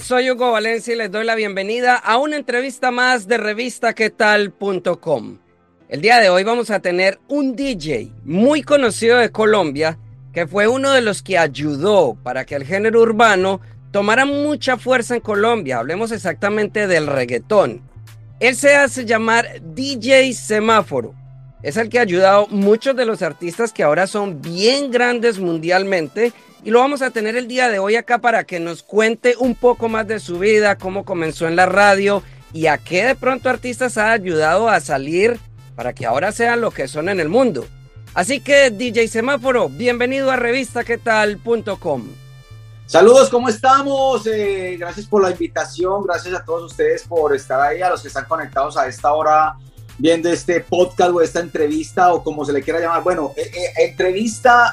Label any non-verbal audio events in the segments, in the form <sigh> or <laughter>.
Soy Hugo Valencia y les doy la bienvenida a una entrevista más de revistaquetal.com. El día de hoy vamos a tener un DJ muy conocido de Colombia que fue uno de los que ayudó para que el género urbano tomara mucha fuerza en Colombia. Hablemos exactamente del reggaetón. Él se hace llamar DJ Semáforo. Es el que ha ayudado muchos de los artistas que ahora son bien grandes mundialmente y lo vamos a tener el día de hoy acá para que nos cuente un poco más de su vida, cómo comenzó en la radio y a qué de pronto artistas ha ayudado a salir para que ahora sean lo que son en el mundo. Así que DJ Semáforo, bienvenido a revistaquetal.com. Saludos, ¿cómo estamos? Eh, gracias por la invitación, gracias a todos ustedes por estar ahí, a los que están conectados a esta hora viendo este podcast o esta entrevista o como se le quiera llamar. Bueno, eh, eh, entrevista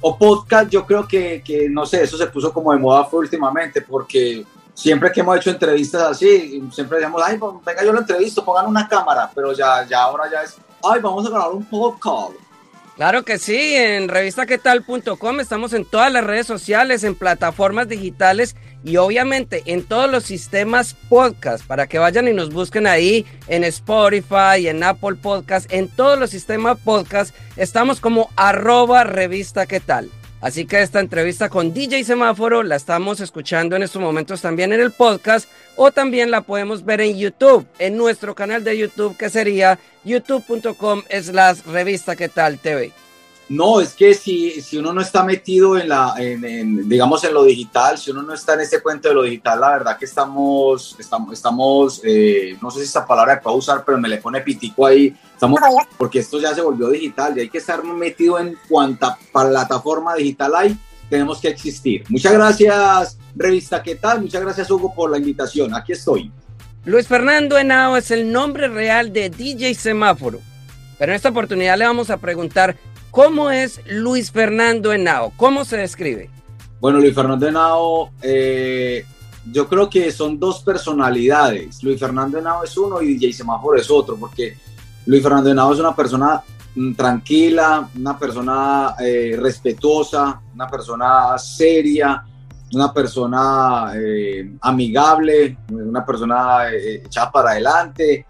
o podcast, yo creo que, que, no sé, eso se puso como de moda fue últimamente porque siempre que hemos hecho entrevistas así, siempre decíamos, ay, pues, venga, yo lo entrevisto, pongan una cámara, pero ya, ya ahora ya es, ay, vamos a grabar un podcast. Claro que sí, en revistaquetal.com estamos en todas las redes sociales, en plataformas digitales y obviamente en todos los sistemas podcast para que vayan y nos busquen ahí en Spotify, en Apple Podcast, en todos los sistemas podcast estamos como arroba revista qué tal. Así que esta entrevista con DJ Semáforo la estamos escuchando en estos momentos también en el podcast o también la podemos ver en YouTube, en nuestro canal de YouTube que sería youtube.com slash revista que tal TV. No, es que si, si uno no está metido en la, digamos, en lo digital, si uno no está en ese cuento de lo digital, la verdad que estamos, estamos, estamos eh, no sé si esta palabra puedo usar, pero me le pone pitico ahí, estamos, porque esto ya se volvió digital y hay que estar metido en cuanta plataforma digital hay, tenemos que existir. Muchas gracias, revista, ¿qué tal? Muchas gracias, Hugo, por la invitación. Aquí estoy. Luis Fernando Henao es el nombre real de DJ Semáforo. Pero en esta oportunidad le vamos a preguntar ¿Cómo es Luis Fernando Henao? ¿Cómo se describe? Bueno, Luis Fernando Henao, eh, yo creo que son dos personalidades. Luis Fernando Henao es uno y DJ Semáforo es otro, porque Luis Fernando Henao es una persona mm, tranquila, una persona eh, respetuosa, una persona seria, una persona eh, amigable, una persona echada para adelante,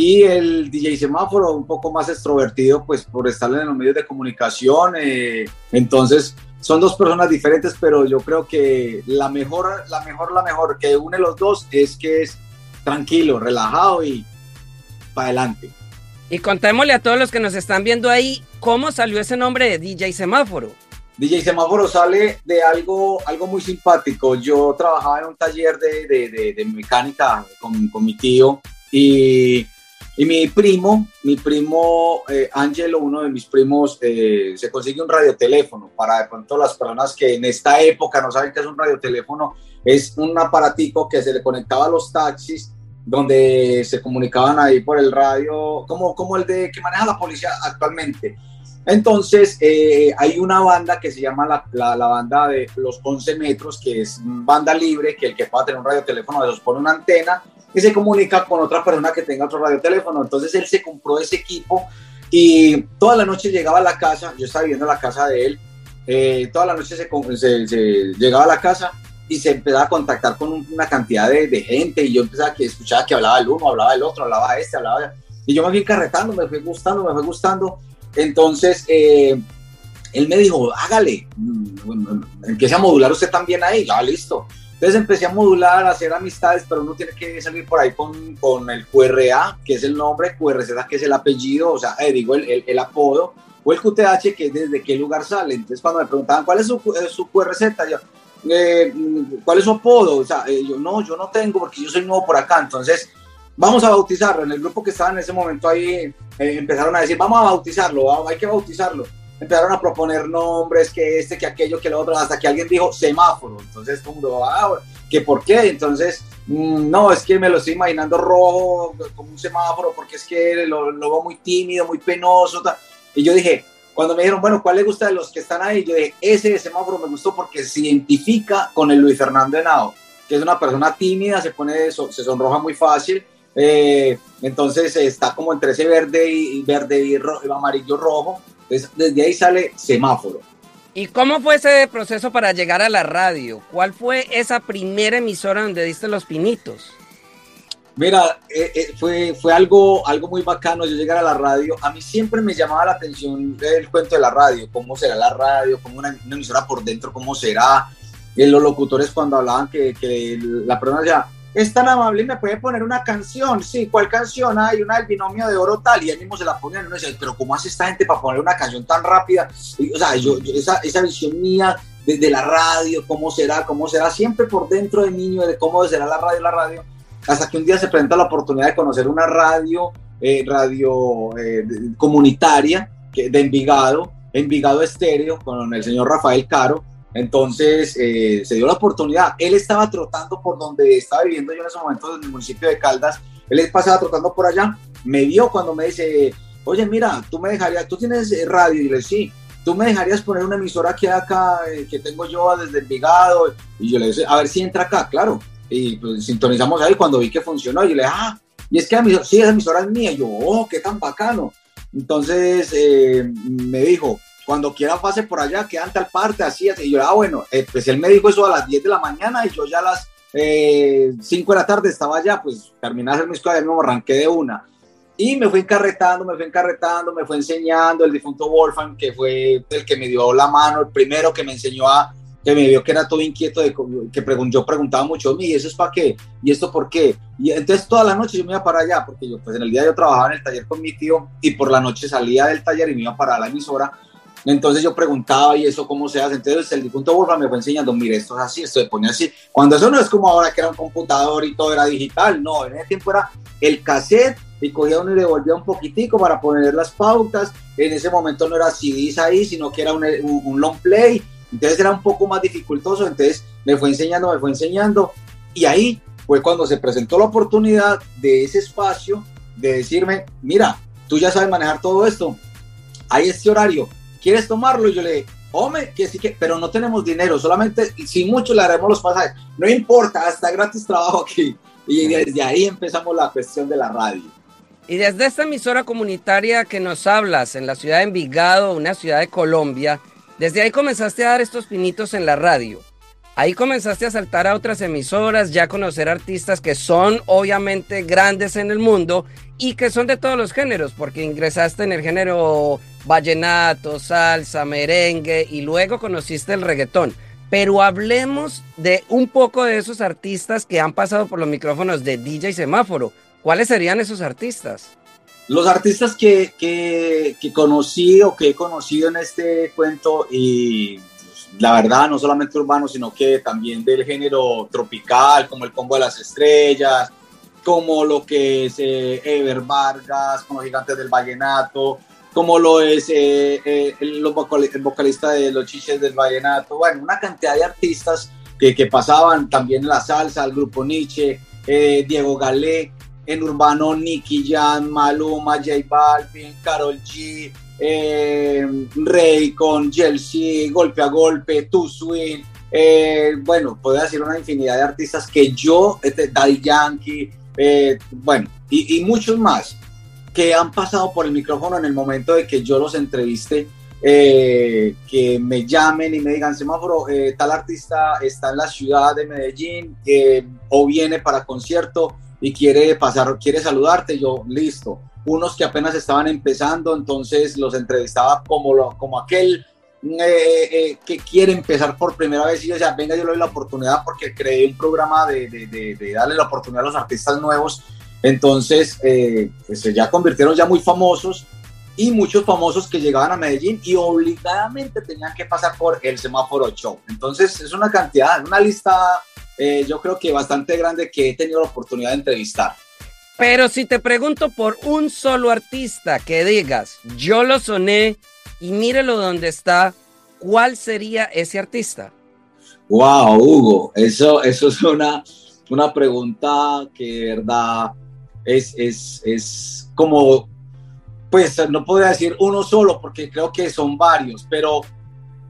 y el DJ Semáforo un poco más extrovertido, pues por estar en los medios de comunicación. Eh, entonces, son dos personas diferentes, pero yo creo que la mejor, la mejor, la mejor que une los dos es que es tranquilo, relajado y para adelante. Y contémosle a todos los que nos están viendo ahí cómo salió ese nombre de DJ Semáforo. DJ Semáforo sale de algo, algo muy simpático. Yo trabajaba en un taller de, de, de, mecánica con, con mi tío y y mi primo, mi primo eh, Angelo, uno de mis primos, eh, se consigue un radioteléfono. Para de pronto las personas que en esta época no saben qué es un radioteléfono, es un aparatico que se le conectaba a los taxis, donde se comunicaban ahí por el radio, como, como el de que maneja la policía actualmente. Entonces, eh, hay una banda que se llama la, la, la, banda de los 11 metros, que es banda libre, que el que pueda tener un radioteléfono esos pone una antena y se comunica con otra persona que tenga otro radioteléfono. Entonces él se compró ese equipo y toda la noche llegaba a la casa, yo estaba viviendo en la casa de él, eh, toda la noche se, se, llegaba a la casa y se empezaba a contactar con una cantidad de, de, gente y yo empezaba a escuchar que hablaba el uno, hablaba el otro, hablaba este, hablaba... Y yo me fui carretando, me fui gustando, me fue gustando. Entonces, eh, él me dijo, hágale, empiece a modular usted también ahí, ya listo. Entonces empecé a modular, a hacer amistades, pero uno tiene que salir por ahí con, con el QRA, que es el nombre, QRZ, que es el apellido, o sea, eh, digo, el, el, apodo, o el QTH, que es desde qué lugar sale. Entonces cuando me preguntaban, ¿cuál es su, eh, su QRZ? ¿cuál es su apodo? O sea, yo no, yo no tengo porque yo soy nuevo por acá. Entonces, vamos a bautizarlo. En el grupo que estaba en ese momento ahí, eh, empezaron a decir, vamos a bautizarlo, hay que bautizarlo. Empezaron a proponer nombres, que este, que aquello, que lo otro, hasta que alguien dijo semáforo. Entonces, como, ah, ¿que por qué? Entonces, mm, no, es que me lo estoy imaginando rojo, como un semáforo, porque es que lo, lo veo muy tímido, muy penoso. Y yo dije, cuando me dijeron, bueno, ¿cuál le gusta de los que están ahí? Yo dije, ese semáforo me gustó porque se identifica con el Luis Fernando Henao, que es una persona tímida, se pone, se sonroja muy fácil eh, entonces está como entre ese verde y verde y amarillo rojo. Entonces desde ahí sale semáforo. ¿Y cómo fue ese proceso para llegar a la radio? ¿Cuál fue esa primera emisora donde diste los pinitos? Mira, eh, eh, fue, fue algo, algo muy bacano yo llegar a la radio. A mí siempre me llamaba la atención el cuento de la radio, cómo será la radio, cómo una, emisora por dentro, cómo será. los locutores cuando hablaban que, que la persona decía, es tan amable y me puede poner una canción. Sí, ¿cuál canción? Hay una del binomio de oro tal. Y él mismo se la pone dice, pero ¿cómo hace esta gente para poner una canción tan rápida? o sea, yo, esa, esa, visión mía desde la radio, cómo será, cómo será, siempre por dentro de niño, de cómo será la radio, la radio, hasta que un día se presenta la oportunidad de conocer una radio, eh, radio eh, comunitaria de Envigado, Envigado Estéreo, con el señor Rafael Caro, entonces eh, se dio la oportunidad. Él estaba trotando por donde estaba viviendo yo en ese momento, en el municipio de Caldas. Él pasaba trotando por allá. Me vio cuando me dice, oye, mira, tú me dejarías, tú tienes eh, radio. Y le dije, sí, tú me dejarías poner una emisora que acá, eh, que tengo yo desde Envigado. Y yo le dije, a ver si entra acá, claro. Y pues sintonizamos ahí cuando vi que funcionó. Y yo le dije, ah, y es que sí, esa emisora es mía. Y yo, oh, qué tan bacano. Entonces me dijo, cuando quiera pase por allá, quedan tal parte, así, así. Y yo, ah, bueno, eh, pues él me dijo eso a las 10 de la mañana y yo ya a las eh, 5 de la tarde estaba allá, pues terminé de hacer mis cosas y me arranqué de una. Y me fue encarretando, me fue encarretando, me fue enseñando el difunto Wolfgang, que fue el que me dio la mano, el primero que me enseñó a, que me vio que era todo inquieto, de, que yo preguntaba mucho, ¿y eso es para qué? ¿Y esto por qué? Y entonces toda la noche yo me iba para allá, porque yo pues en el día yo trabajaba en el taller con mi tío y por la noche salía del taller y me iba para la emisora entonces yo preguntaba, ¿y eso cómo se hace? Entonces el difunto Borja me fue enseñando, mire, esto es así, esto se pone así. Cuando eso no es como ahora que era un computador y todo era digital, no, en ese tiempo era el cassette y cogía uno y le volvía un poquitico para poner las pautas. En ese momento no era CDs ahí, sino que era un, un long play. Entonces era un poco más dificultoso. Entonces me fue enseñando, me fue enseñando. Y ahí fue cuando se presentó la oportunidad de ese espacio de decirme, mira, tú ya sabes manejar todo esto. Hay este horario, ¿quieres tomarlo? Y yo le dije, hombre, que sí que, pero no tenemos dinero, solamente, si mucho le haremos los pasajes. No importa, hasta gratis trabajo aquí. Y desde ahí empezamos la cuestión de la radio. Y desde esta emisora comunitaria que nos hablas en la ciudad de Envigado, una ciudad de Colombia, desde ahí comenzaste a dar estos pinitos en la radio. Ahí comenzaste a saltar a otras emisoras, ya conocer artistas que son obviamente grandes en el mundo y que son de todos los géneros, porque ingresaste en el género vallenato, salsa, merengue y luego conociste el reggaetón. Pero hablemos de un poco de esos artistas que han pasado por los micrófonos de DJ Semáforo. ¿Cuáles serían esos artistas? Los artistas que, que, conocí o que he conocido en este cuento y pues, la verdad no solamente urbano, sino que también del género tropical, como el Combo de las Estrellas, como lo que es eh, Ever Vargas, como Gigantes del Vallenato, como lo es eh, eh, el, vocalista de Los Chiches del Vallenato, bueno, una cantidad de artistas que, pasaban también la salsa, el grupo Nietzsche, Diego Galé, en Urbano, Nicky Jan, Maluma, J Balvin, Carol G, Rey con Chelsea, Golpe a Golpe, Tu Swing, bueno, puedo decir una infinidad de artistas que yo, este, Yankee, eh, bueno, y, muchos más que han pasado por el micrófono en el momento de que yo los entreviste, eh, que me llamen y me digan, semáforo, eh, tal artista está en la ciudad de Medellín o viene para concierto y quiere pasar, quiere saludarte, yo listo. Unos que apenas estaban empezando, entonces los entrevistaba como, lo, como aquel eh, eh, que quiere empezar por primera vez y yo decía, venga, yo le doy la oportunidad porque creé un programa de, de, darle la oportunidad a los artistas nuevos. Entonces, eh, pues ya convirtieron ya muy famosos y muchos famosos que llegaban a Medellín y obligadamente tenían que pasar por el semáforo show. Entonces, es una cantidad, una lista, yo creo que bastante grande que he tenido la oportunidad de entrevistar. Pero si te pregunto por un solo artista que digas, yo lo soné y mírelo donde está, ¿cuál sería ese artista? Wow, Hugo, eso, eso es una, una pregunta que de verdad es, es, es como, pues no podría decir uno solo porque creo que son varios, pero,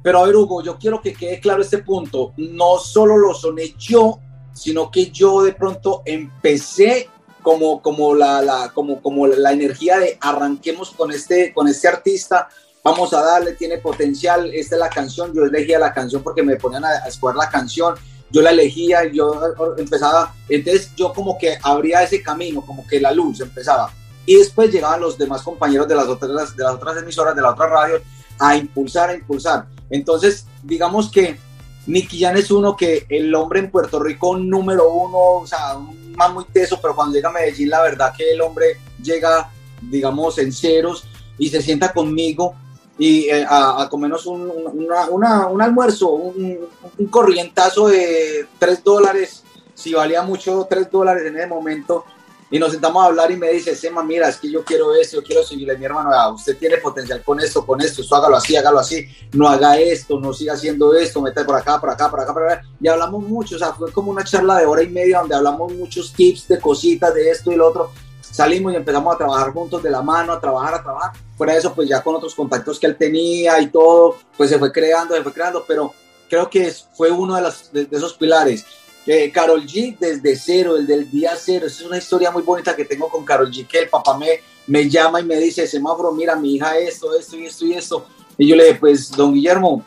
pero a ver, Hugo, yo quiero que quede claro este punto. No solo lo soné yo, sino que yo de pronto empecé como, como, la, la, como, como la energía de arranquemos con este, con este artista, vamos a darle, tiene potencial, esta es la canción, yo elegía la canción porque me ponían a, a escoger la canción, yo la elegía, yo empezaba, entonces yo como que abría ese camino, como que la luz empezaba. Y después llegaban los demás compañeros de las otras, de las otras emisoras, de la otra radio, a impulsar, a impulsar. Entonces, digamos que Nicky Jan es uno que el hombre en Puerto Rico número uno, o sea, un muy teso, pero cuando llega a Medellín, la verdad que el hombre llega, digamos, en ceros y se sienta conmigo y eh, a, a, comernos un, una, una, un almuerzo, un, un, corrientazo de 3 dólares, si valía mucho 3 dólares en ese momento, y nos sentamos a hablar y me dice, Sema, mira, es que yo quiero esto, yo quiero seguirle, mi hermano, ah, usted tiene potencial con esto, con esto, esto hágalo así, hágalo así, no haga esto, no siga haciendo esto, mete por acá, por acá, por acá, por acá, y hablamos mucho, o sea, fue como una charla de hora y media donde hablamos muchos tips de cositas, de esto y lo otro, salimos y empezamos a trabajar juntos de la mano, a trabajar, a trabajar, fuera de eso, pues ya con otros contactos que él tenía y todo, pues se fue creando, se fue creando, pero creo que fue uno de, las, de, esos pilares. Eh, Carol G desde cero, el del día cero. Es una historia muy bonita que tengo con Carol G, que el papá me, me llama y me dice, semáforo, mira, mi hija esto, esto y esto y esto. Y yo le dije, pues, don Guillermo,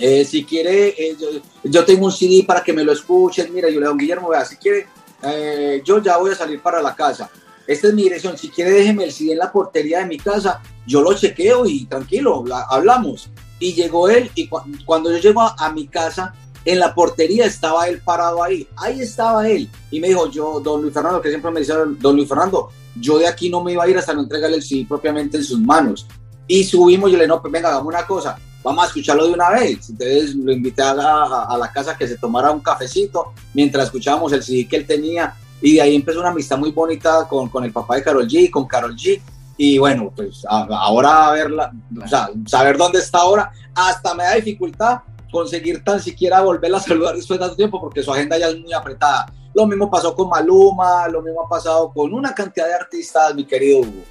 eh, si quiere, eh, yo, yo, tengo un CD para que me lo escuchen. Mira, yo le digo, don Guillermo, vea, si quiere, eh, yo ya voy a salir para la casa. Esta es mi dirección. Si quiere, déjeme el CD en la portería de mi casa. Yo lo chequeo y tranquilo, la, hablamos. Y llegó él y cu cuando yo llego a, mi casa, en la portería estaba él parado ahí, ahí estaba él. Y me dijo, yo, don Luis Fernando, que siempre me decía, don Luis Fernando, yo de aquí no me iba a ir hasta no entregarle el CD propiamente en sus manos. Y subimos y le no, pues venga, hagamos una cosa, vamos a escucharlo de una vez. Entonces lo invité a la, a la casa que se tomara un cafecito mientras escuchábamos el CD que él tenía. Y de ahí empezó una amistad muy bonita con, con el papá de Carol G, con Carol G. Y bueno, pues a, ahora a verla, o sea, saber dónde está ahora, hasta me da dificultad conseguir tan siquiera volverla a saludar después de tanto tiempo porque su agenda ya es muy apretada. Lo mismo pasó con Maluma, lo mismo ha pasado con una cantidad de artistas, mi querido Hugo.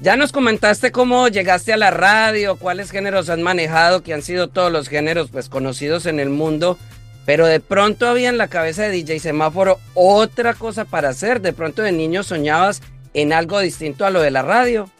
Ya nos comentaste cómo llegaste a la radio, cuáles géneros has manejado, que han sido todos los géneros pues conocidos en el mundo, pero de pronto había en la cabeza de DJ Semáforo otra cosa para hacer, de pronto de niño soñabas en algo distinto a lo de la radio.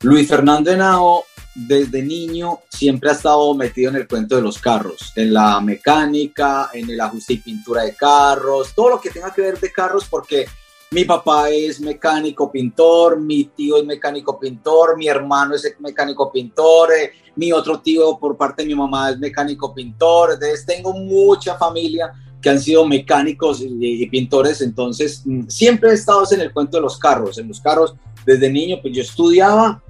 Luis Fernando Henao desde niño siempre ha estado metido en el cuento de los carros, en la mecánica, en el ajuste y pintura de carros, todo lo que tenga que ver de carros, porque mi papá es mecánico pintor, mi tío es mecánico pintor, mi hermano es mecánico pintor, eh, mi otro tío por parte de mi mamá es mecánico pintor, entonces tengo mucha familia que han sido mecánicos y, pintores, entonces mm, siempre he estado en el cuento de los carros, en los carros desde niño, pues yo estudiaba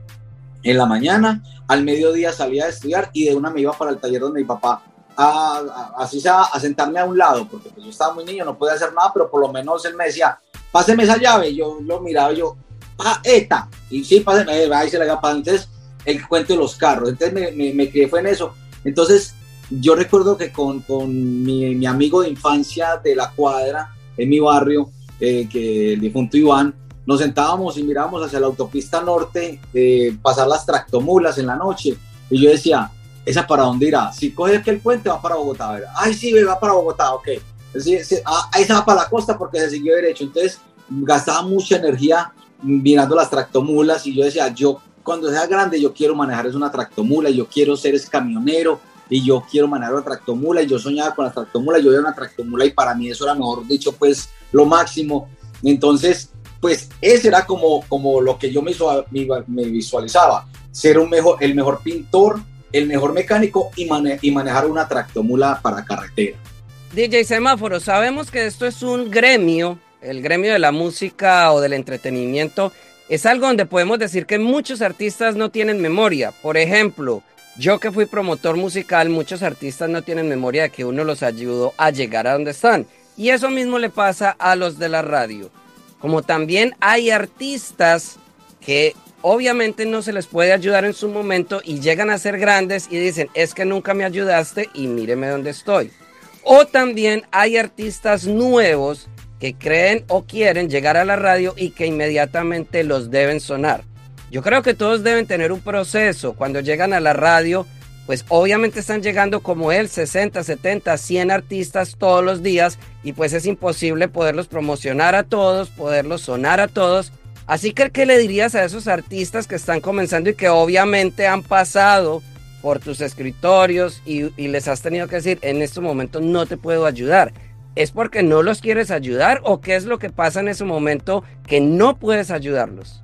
en la mañana, al mediodía salía a estudiar y de una me iba para el taller donde mi papá, a, a, así sea, a sentarme a un lado, porque pues yo estaba muy niño, no podía hacer nada, pero por lo menos él me decía, páseme esa llave, yo lo miraba, yo, ah, esta, y sí, páseme, ahí se la iba entonces el cuento de los carros, entonces me, me, quedé fue en eso, entonces yo recuerdo que con, con mi, mi, amigo de infancia de la cuadra, en mi barrio, eh, que el difunto Iván, nos sentábamos y mirábamos hacia la autopista norte, eh, pasar las tractomulas en la noche. Y yo decía, ¿esa para dónde irá? Si coge aquel puente, va para Bogotá. ¿verdad? Ay, sí, va para Bogotá, ok. Sí, sí, ah, esa va para la costa porque se siguió derecho. Entonces, gastaba mucha energía mirando las tractomulas y yo decía, yo cuando sea grande, yo quiero manejar es una tractomula, yo quiero ser ese camionero y yo quiero manejar una tractomula y yo soñaba con la tractomula, yo veía una tractomula y para mí eso era, mejor dicho, pues lo máximo. Entonces, pues ese era como, como lo que yo me, me visualizaba, ser un mejor, el mejor pintor, el mejor mecánico y, mane y manejar una tractomula para carretera. DJ Semáforo, sabemos que esto es un gremio, el gremio de la música o del entretenimiento, es algo donde podemos decir que muchos artistas no tienen memoria. Por ejemplo, yo que fui promotor musical, muchos artistas no tienen memoria de que uno los ayudó a llegar a donde están. Y eso mismo le pasa a los de la radio. como también hay artistas que obviamente no se les puede ayudar en su momento y llegan a ser grandes y dicen, es que nunca me ayudaste y míreme dónde estoy. O también hay artistas nuevos que creen o quieren llegar a la radio y que inmediatamente los deben sonar. Yo creo que todos deben tener un proceso cuando llegan a la radio, pues obviamente están llegando como él, 60, 70, 100 artistas todos los días y pues es imposible poderlos promocionar a todos, poderlos sonar a todos. Así que, ¿qué le dirías a esos artistas que están comenzando y que obviamente han pasado por tus escritorios y, les has tenido que decir, en este momento no te puedo ayudar? ¿Es porque no los quieres ayudar o qué es lo que pasa en ese momento que no puedes ayudarlos?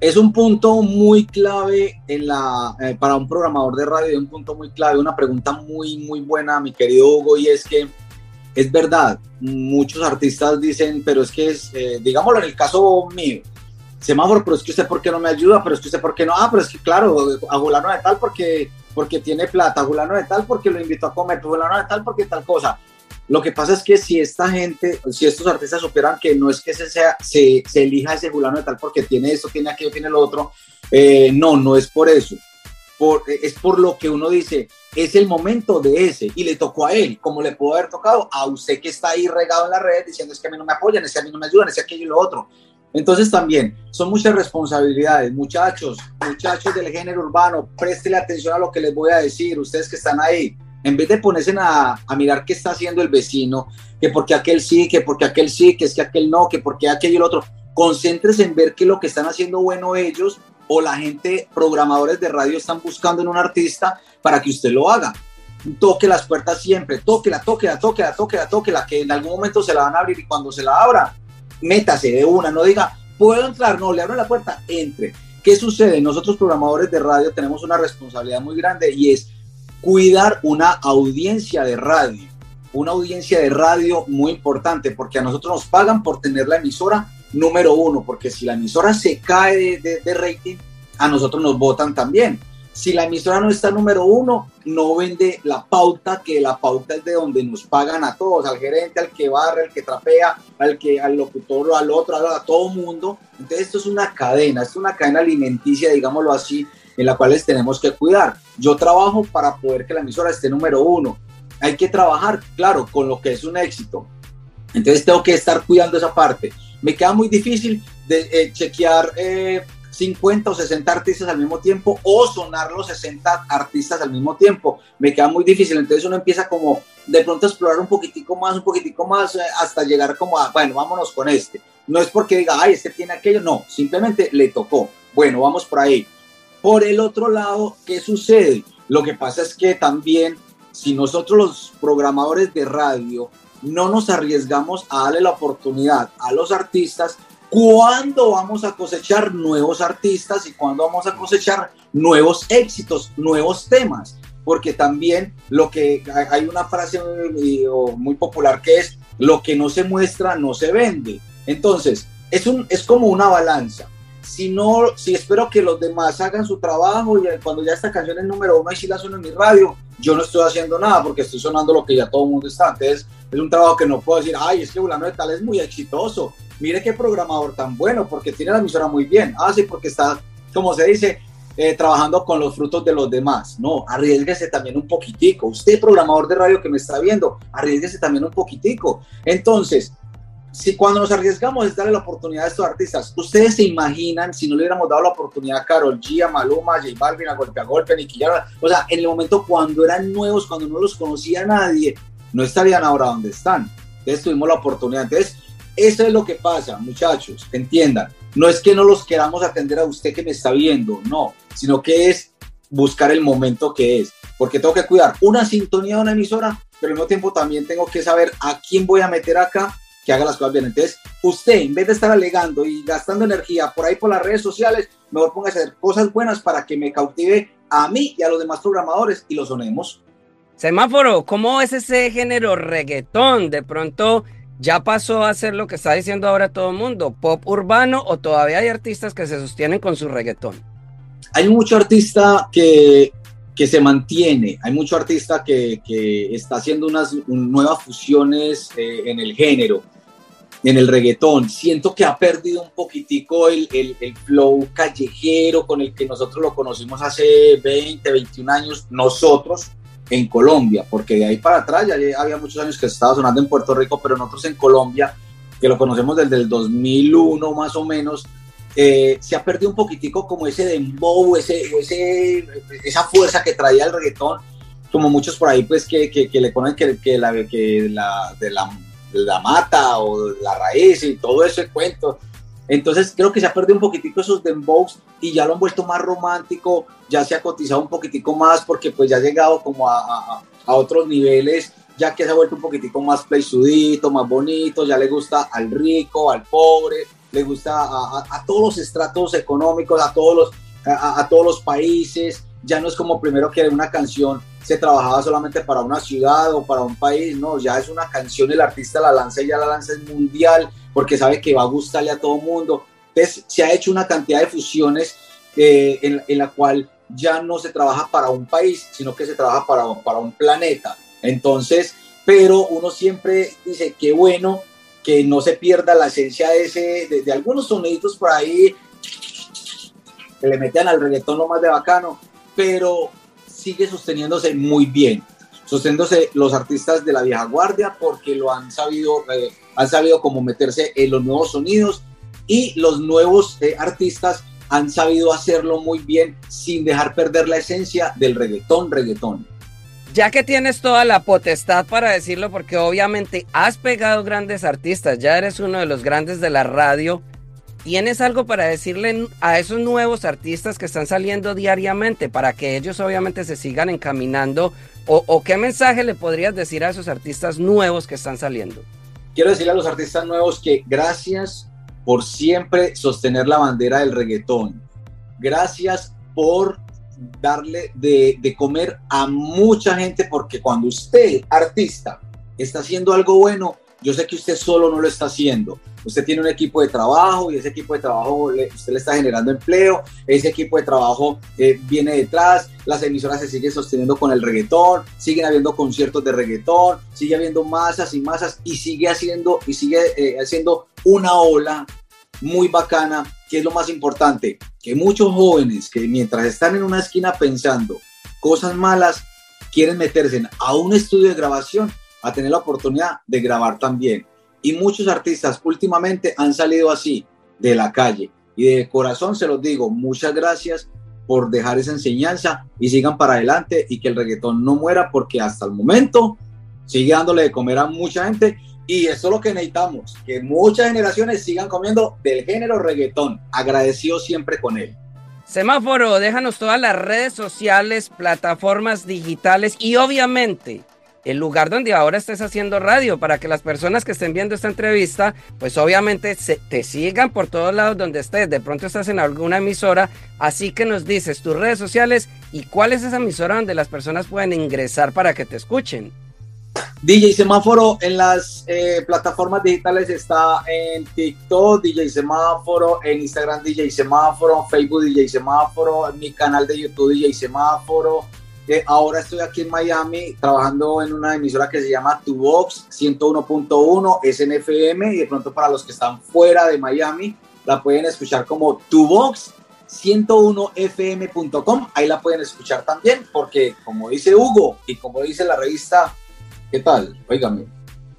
Es un punto muy clave en la, eh, para un programador de radio, un punto muy clave, una pregunta muy, muy buena, mi querido Hugo, y es que es verdad, muchos artistas dicen, pero es que es, eh, digámoslo en el caso mío, semáforo, pero es que usted por qué no me ayuda, pero es que usted por qué no, ah, pero es que claro, a Julano de tal porque, porque tiene plata, a Julano de tal porque lo invito a comer, a Julano de tal porque tal cosa. Lo que pasa es que si esta gente, si estos artistas supieran que no es que se, sea, se, se elija ese fulano de tal porque tiene esto, tiene aquello, tiene lo otro, eh, no, no es por eso. Por, es por lo que uno dice, es el momento de ese y le tocó a él, como le pudo haber tocado a usted que está ahí regado en la red diciendo es que a mí no me apoyan, es que a mí no me ayudan, es que aquello y lo otro. Entonces también son muchas responsabilidades, muchachos, muchachos del género urbano, préstele atención a lo que les voy a decir, ustedes que están ahí en vez de ponerse a, mirar qué está haciendo el vecino, que porque aquel sí, que porque aquel sí, que es que aquel no, que porque aquel y el otro, concéntrese en ver qué es lo que están haciendo bueno ellos o la gente, programadores de radio están buscando en un artista para que usted lo haga. Toque las puertas siempre, tóquela, tóquela, tóquela, tóquela, tóquela, que en algún momento se la van a abrir y cuando se la abra, métase de una, no diga, puedo entrar, no, le abro la puerta, entre. ¿Qué sucede? Nosotros programadores de radio tenemos una responsabilidad muy grande y es cuidar una audiencia de radio, una audiencia de radio muy importante, porque a nosotros nos pagan por tener la emisora número uno, porque si la emisora se cae de, rating, a nosotros nos votan también. Si la emisora no está número uno, no vende la pauta, que la pauta es de donde nos pagan a todos, al gerente, al que barre, al que trapea, al que al locutor, al otro, a, todo mundo. Entonces esto es una cadena, es una cadena alimenticia, digámoslo así, en la cual tenemos que cuidar. Yo trabajo para poder que la emisora esté número uno. Hay que trabajar, claro, con lo que es un éxito. Entonces tengo que estar cuidando esa parte. Me queda muy difícil de eh, chequear 50 eh, o 60 artistas al mismo tiempo o sonar los 60 artistas al mismo tiempo. Me queda muy difícil. Entonces uno empieza como de pronto a explorar un poquitico más, un poquitico más, eh, hasta llegar como a, bueno, vámonos con este. No es porque diga, ay, este tiene aquello, no, simplemente le tocó. Bueno, vamos por ahí. Por el otro lado, ¿qué sucede? Lo que pasa es que también si nosotros los programadores de radio no nos arriesgamos a darle la oportunidad a los artistas, ¿cuándo vamos a cosechar nuevos artistas y cuándo vamos a cosechar nuevos éxitos, nuevos temas? Porque también lo que hay una frase muy, popular que es lo que no se muestra no se vende. Entonces, es, un, es como una balanza si no, si espero que los demás hagan su trabajo y cuando ya esta canción es número uno y si la sueno en mi radio, yo no estoy haciendo nada porque estoy sonando lo que ya todo el mundo está. Entonces es un trabajo que no puedo decir, ay, es que Bulano de Tal es muy exitoso. Mire qué programador tan bueno porque tiene la emisora muy bien. Ah, sí, porque está, como se dice, eh, trabajando con los frutos de los demás. No, arriesguese también un poquitico. Usted, programador de radio que me está viendo, arriesguese también un poquitico. Entonces, si cuando nos arriesgamos es darle la oportunidad a estos artistas, ustedes se imaginan si no le hubiéramos dado la oportunidad a Carol G, a Maluma, a J Balvin, a Golpe a Golpe, a Nicky o sea, en el momento cuando eran nuevos, cuando no los conocía nadie, no estarían ahora donde están. Entonces tuvimos la oportunidad. Entonces, eso es lo que pasa, muchachos, entiendan. No es que no los queramos atender a usted que me está viendo, no, sino que es buscar el momento que es, porque tengo que cuidar una sintonía de una emisora, pero al mismo tiempo también tengo que saber a quién voy a meter acá que haga las cosas bien. Entonces, usted, en vez de estar alegando y gastando energía por ahí por las redes sociales, mejor ponga a hacer cosas buenas para que me cautive a mí y a los demás programadores y lo sonemos. Semáforo, ¿cómo es ese género reggaetón? De pronto ya pasó a ser lo que está diciendo ahora todo el mundo, pop urbano o todavía hay artistas que se sostienen con su reggaetón. Hay mucho artista que, que se mantiene, hay mucho artista que, que está haciendo unas nuevas fusiones eh, en el género en el reggaetón. Siento que ha perdido un poquitico el, el, el, flow callejero con el que nosotros lo conocimos hace 20, 21 años, nosotros en Colombia, porque de ahí para atrás ya había muchos años que estaba sonando en Puerto Rico, pero nosotros en Colombia, que lo conocemos desde el 2001 más o menos, eh, se ha perdido un poquitico como ese dembow, ese, ese, esa fuerza que traía el reggaetón, como muchos por ahí pues que, que, que le ponen que, que, la, que la, de la la mata o la raíz y todo ese cuento. Entonces creo que se ha perdido un poquitico esos dembows y ya lo han vuelto más romántico, ya se ha cotizado un poquitico más porque pues ya ha llegado como a, a, otros niveles, ya que se ha vuelto un poquitico más playsudito, más bonito, ya le gusta al rico, al pobre, le gusta a, a todos los estratos económicos, a todos los, a, todos los países, ya no es como primero que una canción se trabajaba solamente para una ciudad o para un país, no, ya es una canción, el artista la lanza y ya la lanza es mundial porque sabe que va a gustarle a todo mundo. Entonces se ha hecho una cantidad de fusiones eh, en, la cual ya no se trabaja para un país, sino que se trabaja para, para un planeta. Entonces, pero uno siempre dice, qué bueno que no se pierda la esencia de, ese, de, algunos soniditos por ahí que le metan al reggaetón lo más de bacano, pero sigue sosteniéndose muy bien, sosteniéndose los artistas de la vieja guardia porque lo han sabido, eh, han sabido cómo meterse en los nuevos sonidos y los nuevos eh, artistas han sabido hacerlo muy bien sin dejar perder la esencia del reggaetón, reggaetón. Ya que tienes toda la potestad para decirlo, porque obviamente has pegado grandes artistas, ya eres uno de los grandes de la radio, ¿Tienes algo para decirle a esos nuevos artistas que están saliendo diariamente para que ellos obviamente se sigan encaminando? ¿O, qué mensaje le podrías decir a esos artistas nuevos que están saliendo? Quiero decirle a los artistas nuevos que gracias por siempre sostener la bandera del reggaetón. Gracias por darle de, de comer a mucha gente porque cuando usted, artista, está haciendo algo bueno, yo sé que usted solo no lo está haciendo. Usted tiene un equipo de trabajo y ese equipo de trabajo le, usted le está generando empleo, ese equipo de trabajo eh, viene detrás, las emisoras se siguen sosteniendo con el reggaetón, siguen habiendo conciertos de reggaetón, sigue habiendo masas y masas y sigue haciendo y sigue eh, haciendo una ola muy bacana, que es lo más importante, que muchos jóvenes que mientras están en una esquina pensando cosas malas, quieren meterse a un estudio de grabación a tener la oportunidad de grabar también. Y muchos artistas últimamente han salido así, de la calle. Y de corazón se los digo, muchas gracias por dejar esa enseñanza y sigan para adelante y que el reggaetón no muera porque hasta el momento sigue dándole de comer a mucha gente y eso es lo que necesitamos, que muchas generaciones sigan comiendo del género reggaetón, agradecido siempre con él. Semáforo, déjanos todas las redes sociales, plataformas digitales y obviamente el lugar donde ahora estés haciendo radio para que las personas que estén viendo esta entrevista, pues obviamente se, te sigan por todos lados donde estés. De pronto estás en alguna emisora, así que nos dices tus redes sociales y cuál es esa emisora donde las personas pueden ingresar para que te escuchen. DJ Semáforo en las eh, plataformas digitales está en TikTok, DJ Semáforo, en Instagram DJ Semáforo, Facebook DJ Semáforo, en mi canal de YouTube DJ Semáforo, ahora estoy aquí en Miami trabajando en una emisora que se llama Tubox 101.1 SNFM y de pronto para los que están fuera de Miami la pueden escuchar como Tubox 101fm.com. Ahí la pueden escuchar también porque como dice Hugo y como dice la revista, ¿qué tal? Óigame,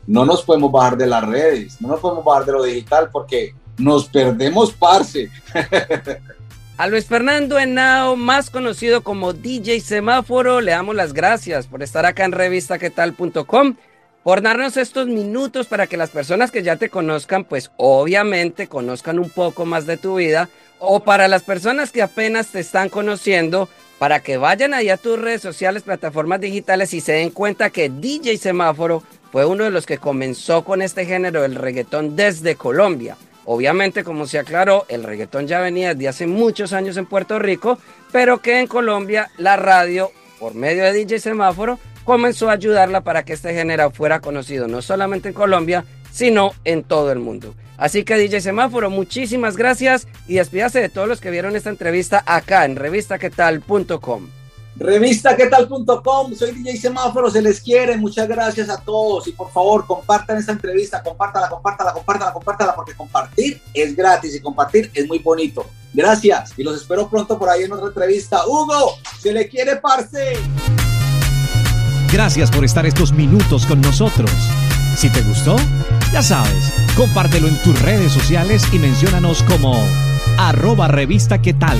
no nos podemos bajar de las redes, no nos podemos bajar de lo digital porque nos perdemos, parce. <laughs> A Luis Fernando Henao, más conocido como DJ Semáforo, le damos las gracias por estar acá en revistaquetal.com, por darnos estos minutos para que las personas que ya te conozcan, pues obviamente conozcan un poco más de tu vida, o para las personas que apenas te están conociendo, para que vayan allá a tus redes sociales, plataformas digitales y se den cuenta que DJ Semáforo fue uno de los que comenzó con este género del reggaetón desde Colombia. Obviamente, como se aclaró, el reggaetón ya venía desde hace muchos años en Puerto Rico, pero que en Colombia la radio, por medio de DJ Semáforo, comenzó a ayudarla para que este género fuera conocido no solamente en Colombia, sino en todo el mundo. Así que DJ Semáforo, muchísimas gracias y despídase de todos los que vieron esta entrevista acá en revistaquetal.com. Revistaquetal.com, soy DJ Semáforo, se les quiere, muchas gracias a todos y por favor compartan esta entrevista, compártala, compártala, compártala, compártala, porque compartir es gratis y compartir es muy bonito. Gracias y los espero pronto por ahí en otra entrevista. Hugo, se le quiere, parce. Gracias por estar estos minutos con nosotros. Si te gustó, ya sabes, compártelo en tus redes sociales y menciónanos como arroba revista qué tal.